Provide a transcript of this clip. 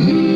Mm-hmm.